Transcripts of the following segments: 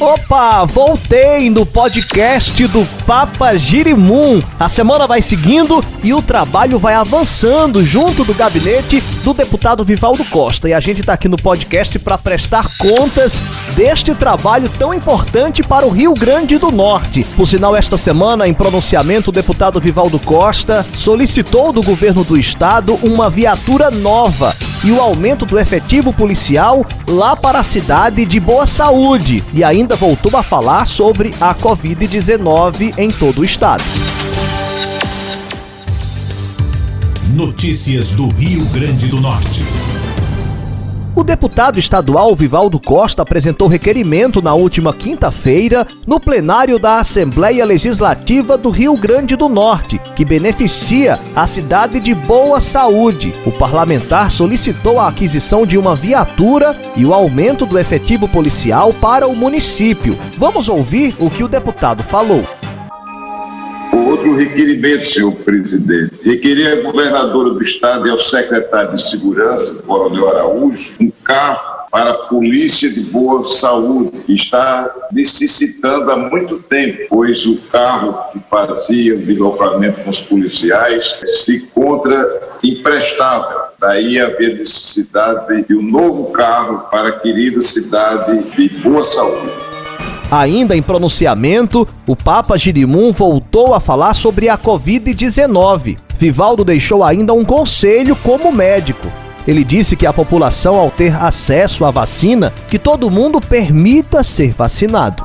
Opa, voltei no podcast do Papa Girimum. A semana vai seguindo e o trabalho vai avançando junto do gabinete do deputado Vivaldo Costa. E a gente está aqui no podcast para prestar contas deste trabalho tão importante para o Rio Grande do Norte. Por sinal, esta semana, em pronunciamento, o deputado Vivaldo Costa solicitou do governo do estado uma viatura nova e o aumento do efetivo policial lá para a cidade de Boa Saúde. E ainda voltou a falar sobre a Covid-19 em todo o estado. Notícias do Rio Grande do Norte. O deputado estadual Vivaldo Costa apresentou requerimento na última quinta-feira no plenário da Assembleia Legislativa do Rio Grande do Norte, que beneficia a cidade de Boa Saúde. O parlamentar solicitou a aquisição de uma viatura e o aumento do efetivo policial para o município. Vamos ouvir o que o deputado falou. Outro requerimento, senhor presidente. Requeria a governadora do estado e ao secretário de Segurança, Coronel Araújo, um carro para a polícia de boa saúde, que está necessitando há muito tempo, pois o carro que fazia o deslocamento com os policiais se encontra imprestável. Daí haver necessidade de um novo carro para a querida cidade de boa saúde. Ainda em pronunciamento, o Papa Girimum voltou a falar sobre a Covid-19. Vivaldo deixou ainda um conselho como médico. Ele disse que a população, ao ter acesso à vacina, que todo mundo permita ser vacinado.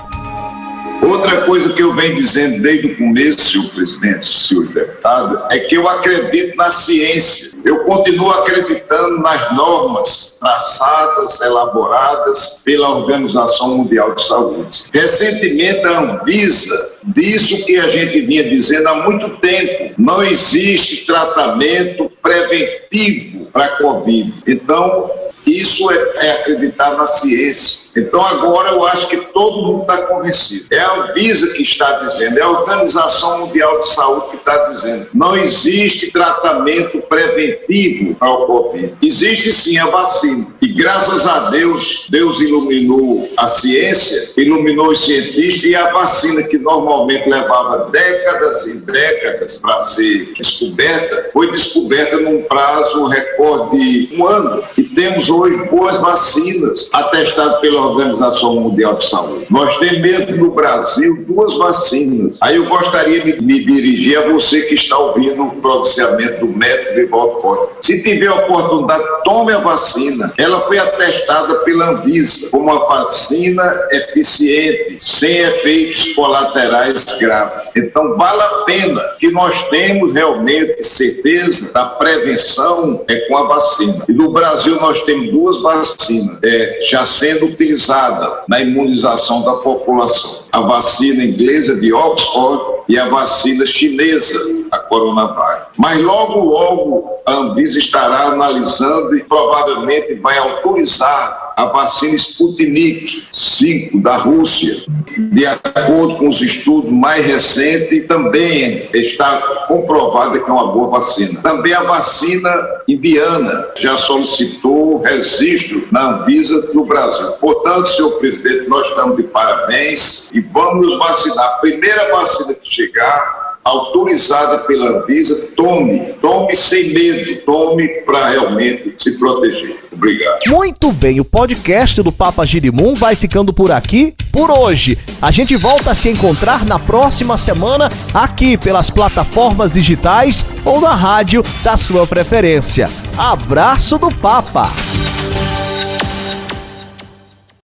Outra coisa que eu venho dizendo desde o começo, senhor presidente, senhor deputado, é que eu acredito na ciência. Eu continuo acreditando nas normas traçadas, elaboradas pela Organização Mundial de Saúde. Recentemente, a Anvisa disso que a gente vinha dizendo há muito tempo. Não existe tratamento preventivo para a Covid. Então, isso é, é acreditar na ciência. Então agora eu acho que todo mundo está convencido. É a Anvisa que está dizendo, é a Organização Mundial de Saúde que está dizendo. Não existe tratamento preventivo para o Covid. Existe sim a vacina. E graças a Deus, Deus iluminou a ciência, iluminou os cientistas e a vacina que normalmente levava décadas e décadas para ser descoberta, foi descoberta num prazo recorde de um ano. E temos hoje boas vacinas atestadas pela Organização Mundial de Saúde. Nós temos mesmo no Brasil duas vacinas. Aí eu gostaria de me dirigir a você que está ouvindo o pronunciamento do médico Vivaldo Costa. Se tiver oportunidade, tome a vacina. Ela foi atestada pela Anvisa como uma vacina eficiente, sem efeitos colaterais graves. Então, vale a pena que nós temos realmente certeza da prevenção é com a vacina. E no Brasil nós temos duas vacinas é, já sendo utilizada na imunização da população. A vacina inglesa de Oxford e a vacina chinesa, a Coronavac. Mas logo, logo a Anvisa estará analisando e provavelmente vai autorizar a vacina Sputnik 5 da Rússia. De acordo com os estudos mais recentes, também está comprovada que é uma boa vacina. Também a vacina indiana já solicitou registro na Anvisa no Brasil. Portanto, senhor presidente, nós estamos de parabéns e vamos nos vacinar. A primeira vacina que chegar, autorizada pela Anvisa, tome, tome sem medo, tome para realmente se proteger. Obrigado. Muito bem, o podcast do Papa Girimum vai ficando por aqui por hoje. A gente volta a se encontrar na próxima semana aqui pelas plataformas digitais ou na rádio da sua preferência. Abraço do Papa.